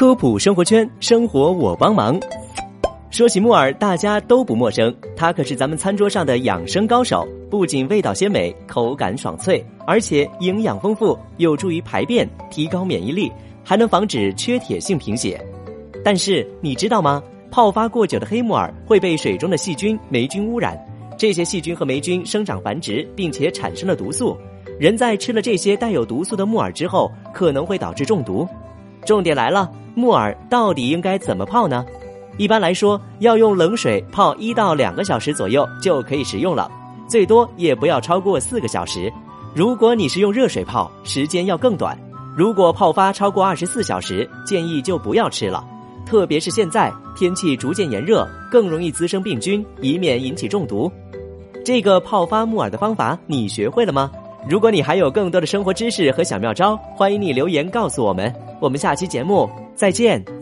科普生活圈，生活我帮忙。说起木耳，大家都不陌生，它可是咱们餐桌上的养生高手。不仅味道鲜美，口感爽脆，而且营养丰富，有助于排便，提高免疫力，还能防止缺铁性贫血。但是你知道吗？泡发过久的黑木耳会被水中的细菌、霉菌污染，这些细菌和霉菌生长繁殖，并且产生了毒素。人在吃了这些带有毒素的木耳之后，可能会导致中毒。重点来了，木耳到底应该怎么泡呢？一般来说，要用冷水泡一到两个小时左右就可以食用了，最多也不要超过四个小时。如果你是用热水泡，时间要更短。如果泡发超过二十四小时，建议就不要吃了。特别是现在天气逐渐炎热，更容易滋生病菌，以免引起中毒。这个泡发木耳的方法你学会了吗？如果你还有更多的生活知识和小妙招，欢迎你留言告诉我们。我们下期节目再见。